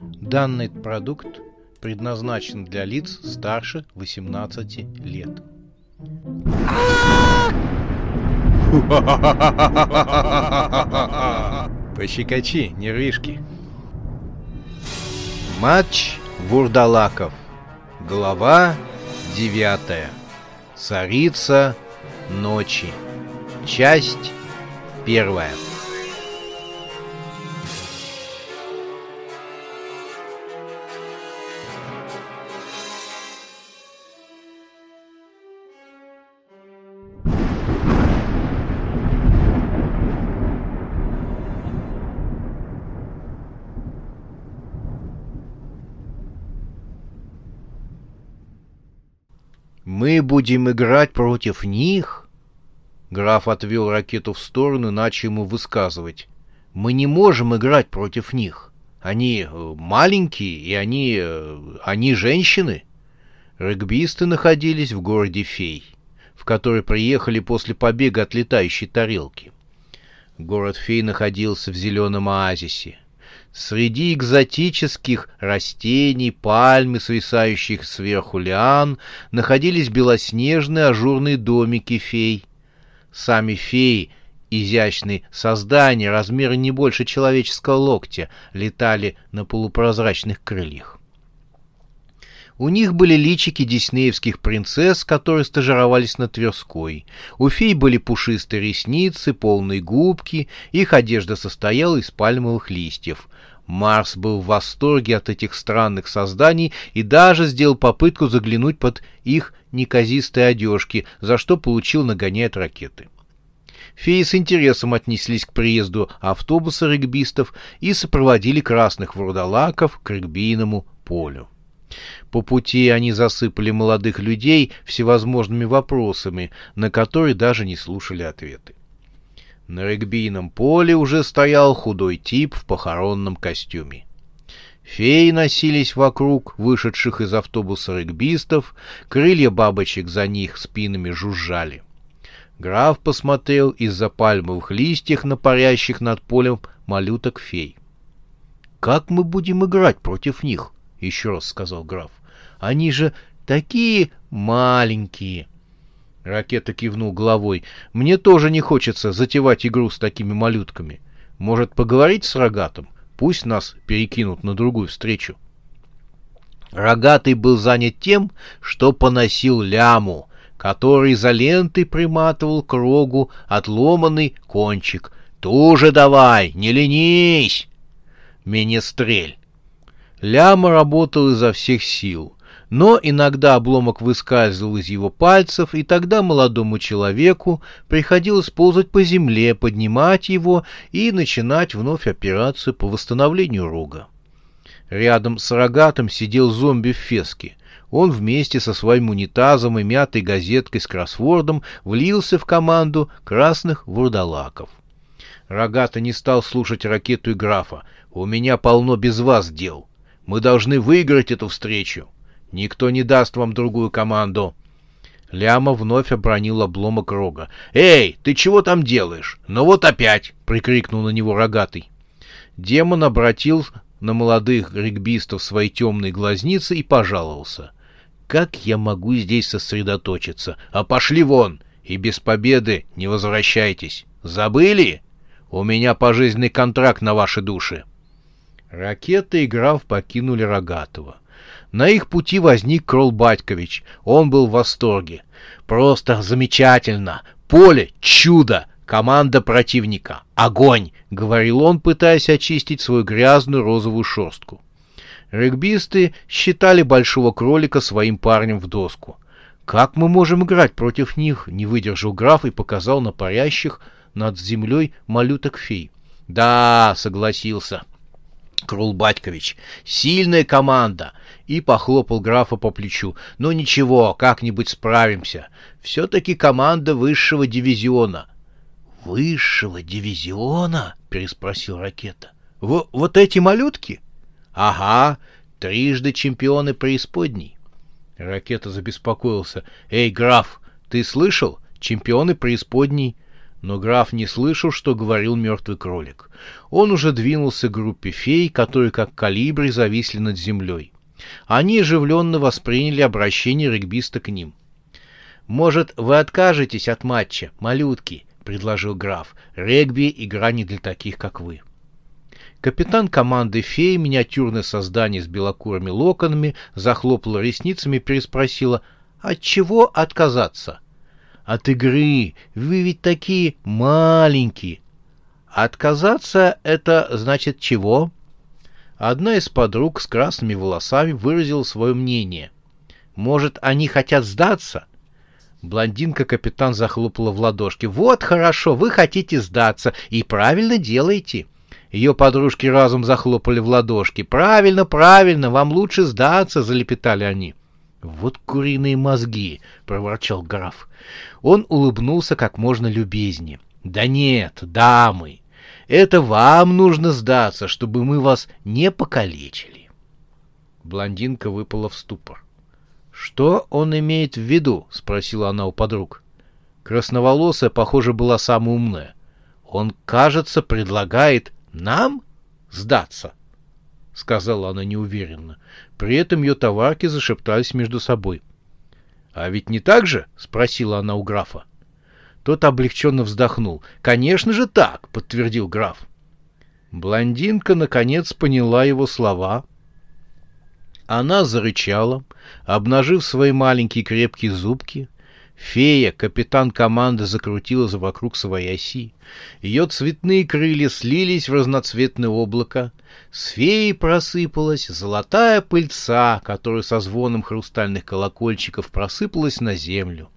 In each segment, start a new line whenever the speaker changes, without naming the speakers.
Данный продукт предназначен для лиц старше 18 лет. Пощекочи, нервишки. Матч Вурдалаков. Глава девятая. Царица ночи. Часть первая. Мы будем играть против них? Граф отвел ракету в сторону, начал ему высказывать. Мы не можем играть против них. Они э, маленькие, и они... Э, они женщины. Регбисты находились в городе Фей, в который приехали после побега от летающей тарелки. Город Фей находился в зеленом оазисе. Среди экзотических растений, пальмы, свисающих сверху лиан, находились белоснежные ажурные домики фей. Сами феи, изящные создания, размеры не больше человеческого локтя, летали на полупрозрачных крыльях. У них были личики диснеевских принцесс, которые стажировались на Тверской. У фей были пушистые ресницы, полные губки, их одежда состояла из пальмовых листьев. Марс был в восторге от этих странных созданий и даже сделал попытку заглянуть под их неказистые одежки, за что получил нагоняя ракеты. Феи с интересом отнеслись к приезду автобуса регбистов и сопроводили красных вурдалаков к регбийному полю. По пути они засыпали молодых людей всевозможными вопросами, на которые даже не слушали ответы. На регбийном поле уже стоял худой тип в похоронном костюме. Феи носились вокруг вышедших из автобуса регбистов, крылья бабочек за них спинами жужжали. Граф посмотрел из-за пальмовых листьев на парящих над полем малюток фей. «Как мы будем играть против них?» — еще раз сказал граф. «Они же такие маленькие!» Ракета кивнул головой. «Мне тоже не хочется затевать игру с такими малютками. Может, поговорить с Рогатым? Пусть нас перекинут на другую встречу». Рогатый был занят тем, что поносил ляму, который за лентой приматывал к рогу отломанный кончик. «Туже давай, не ленись!» Менестрель. Ляма работал изо всех сил, но иногда обломок выскальзывал из его пальцев, и тогда молодому человеку приходилось ползать по земле, поднимать его и начинать вновь операцию по восстановлению рога. Рядом с рогатым сидел зомби в феске. Он вместе со своим унитазом и мятой газеткой с кроссвордом влился в команду красных вурдалаков. Рогата не стал слушать ракету и графа. «У меня полно без вас дел. Мы должны выиграть эту встречу. Никто не даст вам другую команду. Ляма вновь обронил обломок рога. «Эй, ты чего там делаешь? Ну вот опять!» — прикрикнул на него рогатый. Демон обратил на молодых регбистов свои темные глазницы и пожаловался. «Как я могу здесь сосредоточиться? А пошли вон! И без победы не возвращайтесь! Забыли? У меня пожизненный контракт на ваши души!» Ракета и граф покинули Рогатого. На их пути возник Крол Батькович. Он был в восторге. «Просто замечательно! Поле — чудо! Команда противника — огонь!» — говорил он, пытаясь очистить свою грязную розовую шерстку. Регбисты считали большого кролика своим парнем в доску. «Как мы можем играть против них?» — не выдержал граф и показал на парящих над землей малюток-фей. «Да», — согласился Крул Батькович, сильная команда, и похлопал графа по плечу. Ну ничего, как-нибудь справимся. Все-таки команда высшего дивизиона. Высшего дивизиона? переспросил ракета. В вот эти малютки? Ага, трижды чемпионы преисподней. Ракета забеспокоился. Эй, граф, ты слышал? Чемпионы преисподней. Но граф не слышал, что говорил мертвый кролик. Он уже двинулся к группе фей, которые как калибри зависли над землей. Они оживленно восприняли обращение регбиста к ним. «Может, вы откажетесь от матча, малютки?» — предложил граф. «Регби — игра не для таких, как вы». Капитан команды «Феи», миниатюрное создание с белокурыми локонами, захлопала ресницами и переспросила «От чего отказаться?» «От игры. Вы ведь такие маленькие». «Отказаться — это значит чего?» Одна из подруг с красными волосами выразила свое мнение. «Может, они хотят сдаться?» Блондинка-капитан захлопала в ладошки. «Вот хорошо, вы хотите сдаться, и правильно делаете». Ее подружки разом захлопали в ладошки. «Правильно, правильно, вам лучше сдаться», — залепетали они. «Вот куриные мозги», — проворчал граф. Он улыбнулся как можно любезнее. «Да нет, дамы, это вам нужно сдаться, чтобы мы вас не покалечили». Блондинка выпала в ступор. «Что он имеет в виду?» — спросила она у подруг. Красноволосая, похоже, была самая умная. «Он, кажется, предлагает нам сдаться?» — сказала она неуверенно. При этом ее товарки зашептались между собой. «А ведь не так же?» — спросила она у графа. Тот облегченно вздохнул. «Конечно же так!» — подтвердил граф. Блондинка, наконец, поняла его слова — она зарычала, обнажив свои маленькие крепкие зубки. Фея, капитан команды, закрутилась вокруг своей оси. Ее цветные крылья слились в разноцветное облако. С феей просыпалась золотая пыльца, которая со звоном хрустальных колокольчиков просыпалась на землю.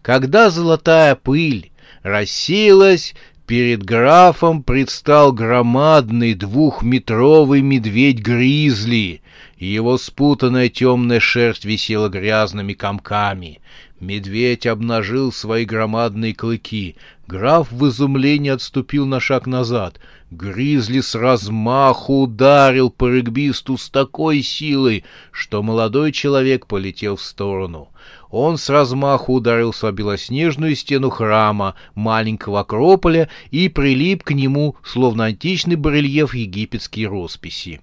Когда золотая пыль рассеялась, перед графом предстал громадный двухметровый медведь-гризли, его спутанная темная шерсть висела грязными комками. Медведь обнажил свои громадные клыки. Граф в изумлении отступил на шаг назад. Гризли с размаху ударил по регбисту с такой силой, что молодой человек полетел в сторону. Он с размаху ударился о белоснежную стену храма, маленького акрополя, и прилип к нему, словно античный барельеф египетские росписи.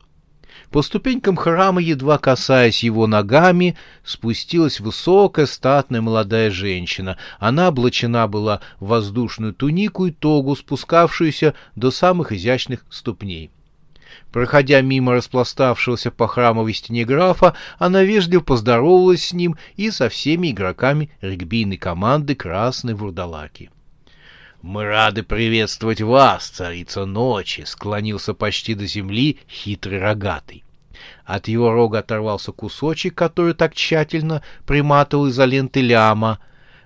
По ступенькам храма, едва касаясь его ногами, спустилась высокая, статная молодая женщина. Она облачена была в воздушную тунику и тогу, спускавшуюся до самых изящных ступней. Проходя мимо распластавшегося по храмовой стене графа, она вежливо поздоровалась с ним и со всеми игроками регбийной команды «Красной Вурдалаки». «Мы рады приветствовать вас, царица ночи!» — склонился почти до земли хитрый рогатый. От его рога оторвался кусочек, который так тщательно приматывал изоленты ляма.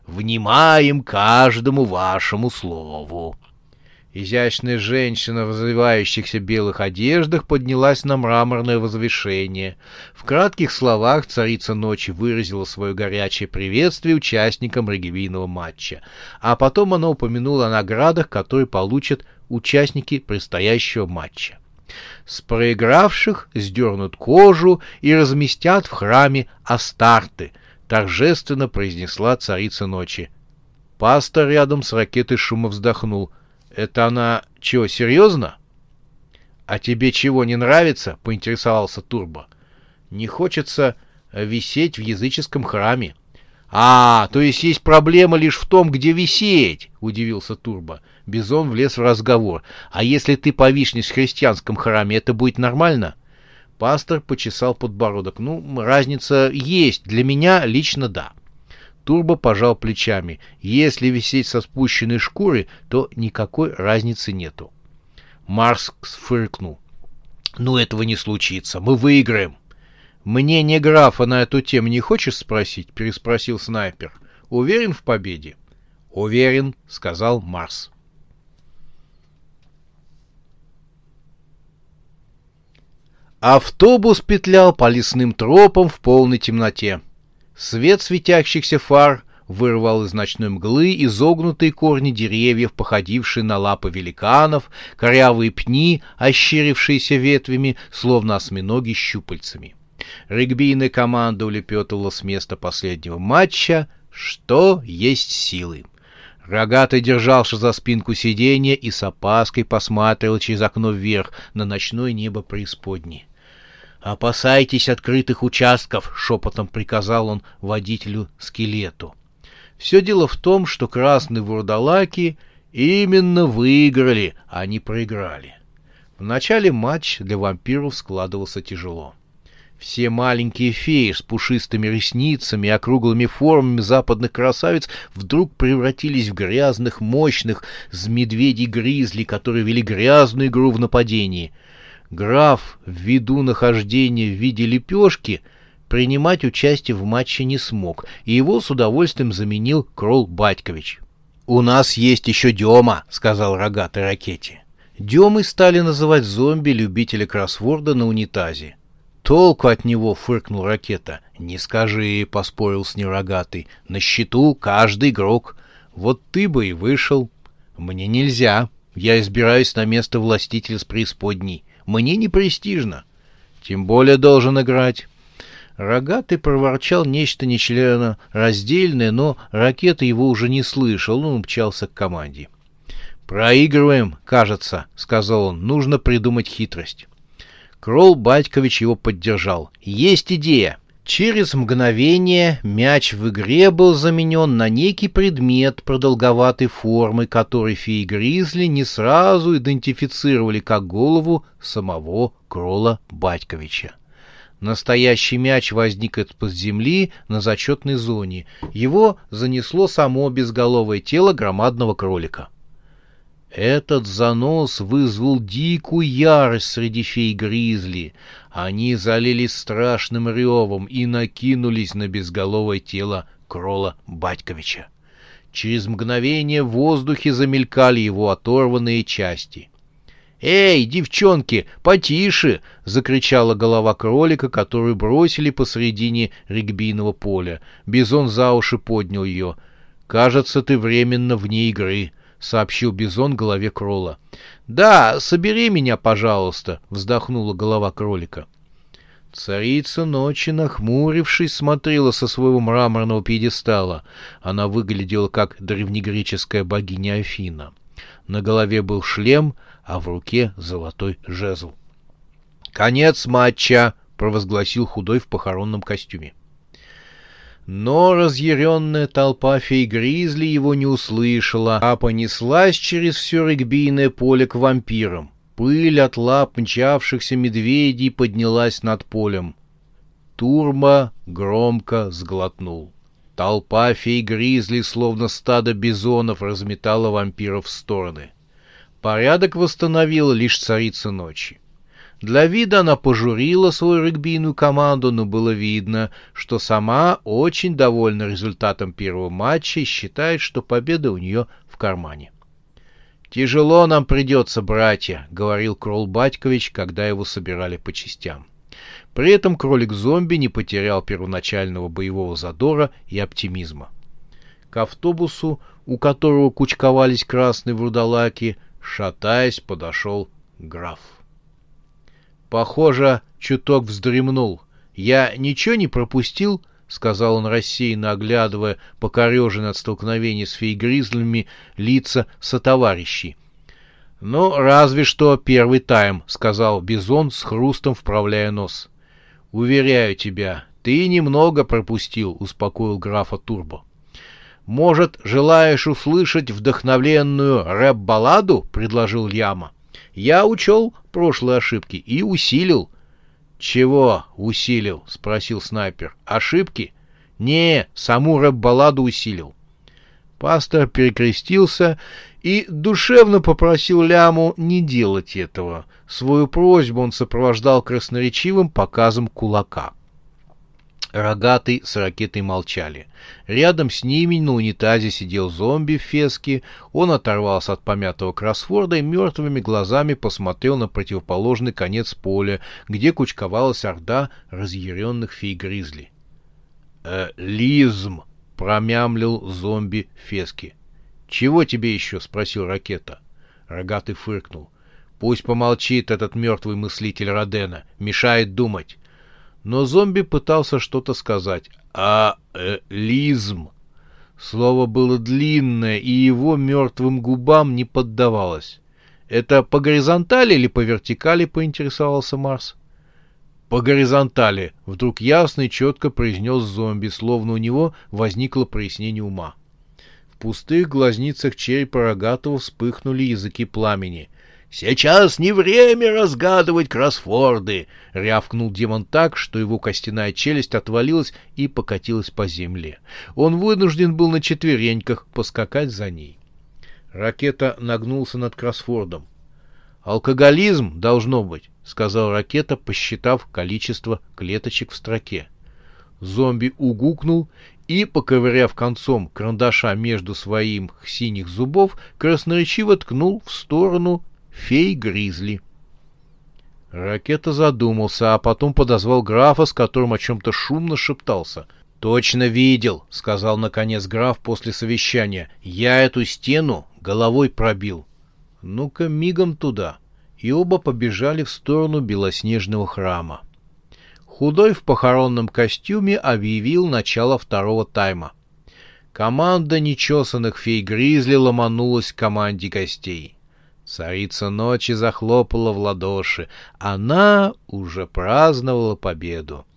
«Внимаем каждому вашему слову!» Изящная женщина в развивающихся белых одеждах поднялась на мраморное возвышение. В кратких словах царица ночи выразила свое горячее приветствие участникам регбийного матча, а потом она упомянула о наградах, которые получат участники предстоящего матча. С проигравших сдернут кожу и разместят в храме Астарты, торжественно произнесла царица ночи. Пастор рядом с ракетой шума вздохнул — это она чего, серьезно? А тебе чего, не нравится? Поинтересовался Турбо. Не хочется висеть в языческом храме. А, то есть есть проблема лишь в том, где висеть, удивился Турбо. Бизон влез в разговор. А если ты повиснешь в христианском храме, это будет нормально? Пастор почесал подбородок. Ну, разница есть. Для меня лично да. Турбо пожал плечами. Если висеть со спущенной шкуры, то никакой разницы нету. Марс фыркнул. «Ну, этого не случится. Мы выиграем». «Мне графа на эту тему не хочешь спросить?» — переспросил снайпер. «Уверен в победе?» «Уверен», — сказал Марс. Автобус петлял по лесным тропам в полной темноте. Свет светящихся фар вырвал из ночной мглы изогнутые корни деревьев, походившие на лапы великанов, корявые пни, ощерившиеся ветвями, словно осьминоги щупальцами. Регбийная команда улепетывала с места последнего матча, что есть силы. Рогатый держался за спинку сиденья и с опаской посматривал через окно вверх на ночное небо преисподней. «Опасайтесь открытых участков!» — шепотом приказал он водителю-скелету. Все дело в том, что красные вурдалаки именно выиграли, а не проиграли. В начале матч для вампиров складывался тяжело. Все маленькие феи с пушистыми ресницами и округлыми формами западных красавиц вдруг превратились в грязных, мощных с медведей-гризли, которые вели грязную игру в нападении. Граф, ввиду нахождения в виде лепешки, принимать участие в матче не смог, и его с удовольствием заменил Кролл Батькович. «У нас есть еще Дема», — сказал рогатый ракете. Демой стали называть зомби любителя кроссворда на унитазе. «Толку от него!» — фыркнул ракета. «Не скажи!» — поспорил с ним рогатый. «На счету каждый игрок. Вот ты бы и вышел. Мне нельзя. Я избираюсь на место властителя с преисподней. Мне не престижно. Тем более должен играть». Рогатый проворчал нечто нечлено раздельное, но ракета его уже не слышал, он умчался к команде. «Проигрываем, кажется», — сказал он. «Нужно придумать хитрость». Кролл Батькович его поддержал. «Есть идея!» Через мгновение мяч в игре был заменен на некий предмет продолговатой формы, который феи Гризли не сразу идентифицировали как голову самого Кролла Батьковича. Настоящий мяч возник из-под земли на зачетной зоне. Его занесло само безголовое тело громадного кролика. Этот занос вызвал дикую ярость среди фей-гризли. Они залились страшным ревом и накинулись на безголовое тело Крола Батьковича. Через мгновение в воздухе замелькали его оторванные части. «Эй, девчонки, потише!» — закричала голова кролика, которую бросили посредине регбийного поля. Бизон за уши поднял ее. «Кажется, ты временно вне игры» сообщил Бизон голове Кролла. «Да, собери меня, пожалуйста», — вздохнула голова кролика. Царица ночи, нахмурившись, смотрела со своего мраморного пьедестала. Она выглядела как древнегреческая богиня Афина. На голове был шлем, а в руке золотой жезл. «Конец матча!» — провозгласил худой в похоронном костюме. Но разъяренная толпа фей-гризли его не услышала, а понеслась через все регбийное поле к вампирам. Пыль от лап мчавшихся медведей поднялась над полем. Турма громко сглотнул. Толпа фей-гризли, словно стадо бизонов, разметала вампиров в стороны. Порядок восстановила лишь царица ночи. Для вида она пожурила свою регбийную команду, но было видно, что сама очень довольна результатом первого матча и считает, что победа у нее в кармане. «Тяжело нам придется, братья», — говорил Кролл Батькович, когда его собирали по частям. При этом кролик-зомби не потерял первоначального боевого задора и оптимизма. К автобусу, у которого кучковались красные вурдалаки, шатаясь, подошел граф. Похоже, чуток вздремнул. Я ничего не пропустил, — сказал он рассеянно, оглядывая покореженное от столкновения с фейгризлями лица сотоварищей. — Ну, разве что первый тайм, — сказал Бизон с хрустом вправляя нос. — Уверяю тебя, ты немного пропустил, — успокоил графа Турбо. — Может, желаешь услышать вдохновленную рэп-балладу? — предложил Яма. — я учел прошлые ошибки и усилил. Чего усилил? спросил снайпер. Ошибки? Не, саму рэп-балладу усилил. Пастор перекрестился и душевно попросил Ляму не делать этого. Свою просьбу он сопровождал красноречивым показом кулака. Рогатый с ракетой молчали. Рядом с ними на унитазе сидел зомби в феске. Он оторвался от помятого кроссворда и мертвыми глазами посмотрел на противоположный конец поля, где кучковалась орда разъяренных фей-гризли. «Э, «Лизм!» — промямлил зомби в феске. «Чего тебе еще?» — спросил ракета. Рогатый фыркнул. «Пусть помолчит этот мертвый мыслитель Родена. Мешает думать. Но зомби пытался что-то сказать. А, э, лизм. Слово было длинное, и его мертвым губам не поддавалось. «Это по горизонтали или по вертикали?» — поинтересовался Марс. «По горизонтали», — вдруг ясно и четко произнес зомби, словно у него возникло прояснение ума. В пустых глазницах черепа рогатого вспыхнули языки пламени. «Сейчас не время разгадывать кроссворды!» — рявкнул демон так, что его костяная челюсть отвалилась и покатилась по земле. Он вынужден был на четвереньках поскакать за ней. Ракета нагнулся над кроссвордом. «Алкоголизм, должно быть», — сказал Ракета, посчитав количество клеточек в строке. Зомби угукнул и, поковыряв концом карандаша между своим синих зубов, красноречиво ткнул в сторону фей-гризли. Ракета задумался, а потом подозвал графа, с которым о чем-то шумно шептался. «Точно видел», — сказал наконец граф после совещания. «Я эту стену головой пробил». «Ну-ка, мигом туда». И оба побежали в сторону белоснежного храма. Худой в похоронном костюме объявил начало второго тайма. Команда нечесанных фей-гризли ломанулась к команде гостей. Царица ночи захлопала в ладоши. Она уже праздновала победу.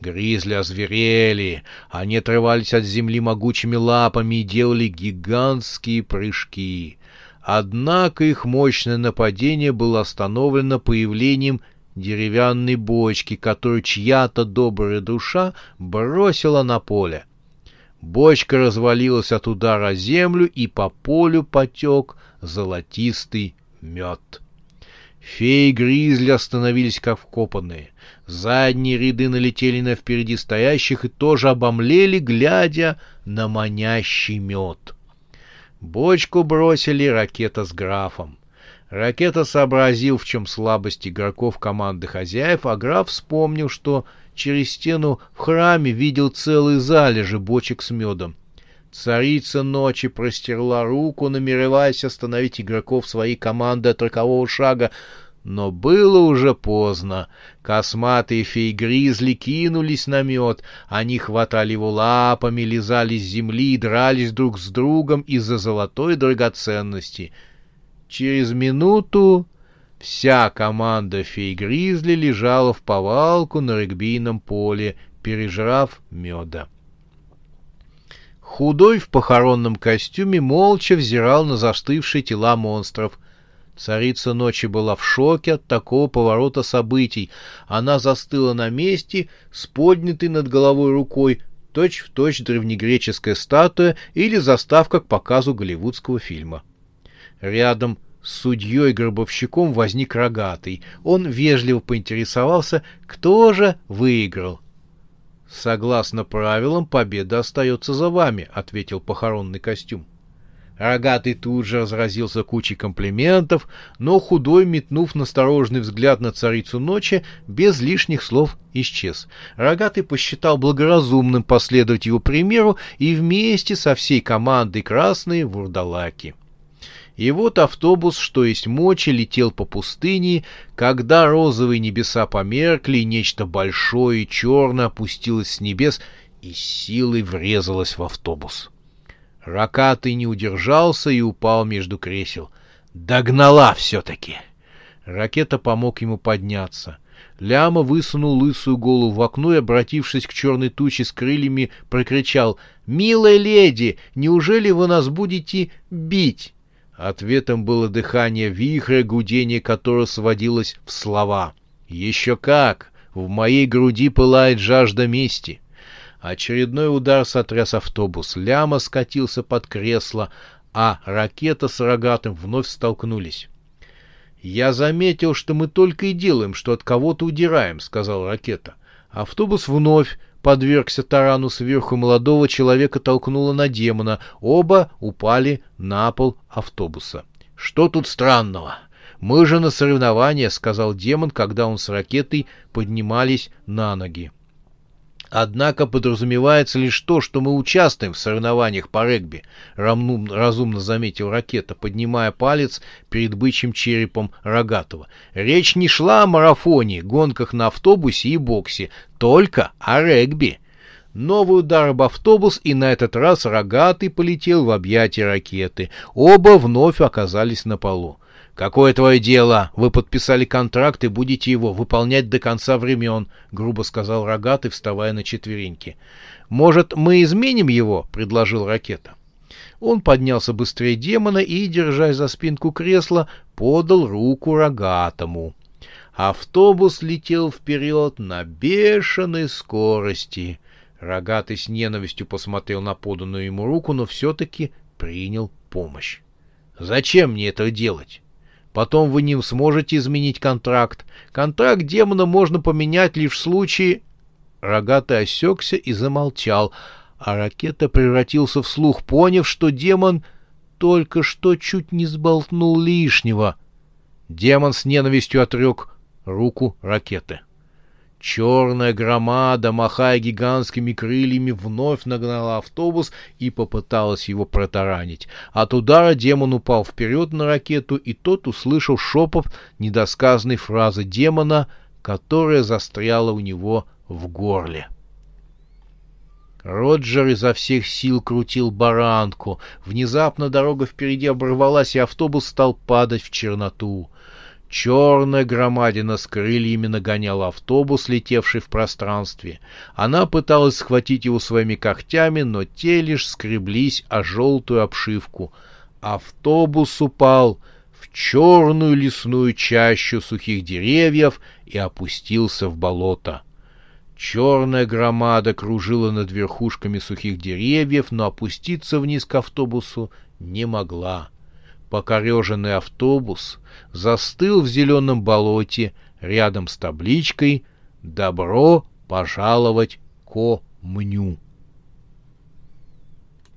Гризли озверели. Они отрывались от земли могучими лапами и делали гигантские прыжки. Однако их мощное нападение было остановлено появлением деревянной бочки, которую чья-то добрая душа бросила на поле. Бочка развалилась от удара землю, и по полю потек золотистый мед. Феи-гризли остановились как вкопанные. Задние ряды налетели на впереди стоящих и тоже обомлели, глядя на манящий мед. Бочку бросили ракета с графом. Ракета сообразил, в чем слабость игроков команды хозяев, а граф вспомнил, что через стену в храме видел целые залежи бочек с медом. Царица ночи простерла руку, намереваясь остановить игроков своей команды от рокового шага, но было уже поздно. Косматые фей-гризли кинулись на мед. Они хватали его лапами, лизали с земли дрались друг с другом из-за золотой драгоценности. Через минуту вся команда фей-гризли лежала в повалку на регбийном поле, пережрав меда. Худой в похоронном костюме молча взирал на застывшие тела монстров. Царица ночи была в шоке от такого поворота событий. Она застыла на месте с поднятой над головой рукой, точь-в-точь точь древнегреческая статуя или заставка к показу голливудского фильма. Рядом с судьей-гробовщиком возник рогатый. Он вежливо поинтересовался, кто же выиграл. «Согласно правилам, победа остается за вами», — ответил похоронный костюм. Рогатый тут же разразился кучей комплиментов, но худой, метнув настороженный взгляд на царицу ночи, без лишних слов исчез. Рогатый посчитал благоразумным последовать его примеру и вместе со всей командой красные вурдалаки. И вот автобус, что есть мочи, летел по пустыне, когда розовые небеса померкли, нечто большое и черное опустилось с небес и силой врезалось в автобус. Ракатый не удержался и упал между кресел. Догнала все-таки! Ракета помог ему подняться. Ляма высунул лысую голову в окно и, обратившись к черной туче с крыльями, прокричал «Милая леди, неужели вы нас будете бить?» Ответом было дыхание вихря, гудение которого сводилось в слова. «Еще как! В моей груди пылает жажда мести!» Очередной удар сотряс автобус. Ляма скатился под кресло, а ракета с рогатым вновь столкнулись. «Я заметил, что мы только и делаем, что от кого-то удираем», — сказал ракета. Автобус вновь подвергся тарану сверху молодого человека толкнуло на демона. Оба упали на пол автобуса. «Что тут странного? Мы же на соревнования», — сказал демон, когда он с ракетой поднимались на ноги. Однако подразумевается лишь то, что мы участвуем в соревнованиях по регби, разумно заметил ракета, поднимая палец перед бычьим черепом Рогатого. Речь не шла о марафоне, гонках на автобусе и боксе, только о регби. Новый удар об автобус, и на этот раз рогатый полетел в объятия ракеты. Оба вновь оказались на полу. «Какое твое дело? Вы подписали контракт и будете его выполнять до конца времен», — грубо сказал рогатый, вставая на четвереньки. «Может, мы изменим его?» — предложил ракета. Он поднялся быстрее демона и, держась за спинку кресла, подал руку рогатому. Автобус летел вперед на бешеной скорости. Рогатый с ненавистью посмотрел на поданную ему руку, но все-таки принял помощь. «Зачем мне это делать? Потом вы не сможете изменить контракт. Контракт демона можно поменять лишь в случае...» Рогатый осекся и замолчал, а ракета превратился в слух, поняв, что демон только что чуть не сболтнул лишнего. Демон с ненавистью отрек руку ракеты. Черная громада, махая гигантскими крыльями, вновь нагнала автобус и попыталась его протаранить. От удара демон упал вперед на ракету, и тот услышал шепот недосказанной фразы демона, которая застряла у него в горле. Роджер изо всех сил крутил баранку. Внезапно дорога впереди оборвалась, и автобус стал падать в черноту. Черная громадина с крыльями нагоняла автобус, летевший в пространстве. Она пыталась схватить его своими когтями, но те лишь скреблись о желтую обшивку. Автобус упал в черную лесную чащу сухих деревьев и опустился в болото. Черная громада кружила над верхушками сухих деревьев, но опуститься вниз к автобусу не могла покореженный автобус застыл в зеленом болоте рядом с табличкой «Добро пожаловать ко мню».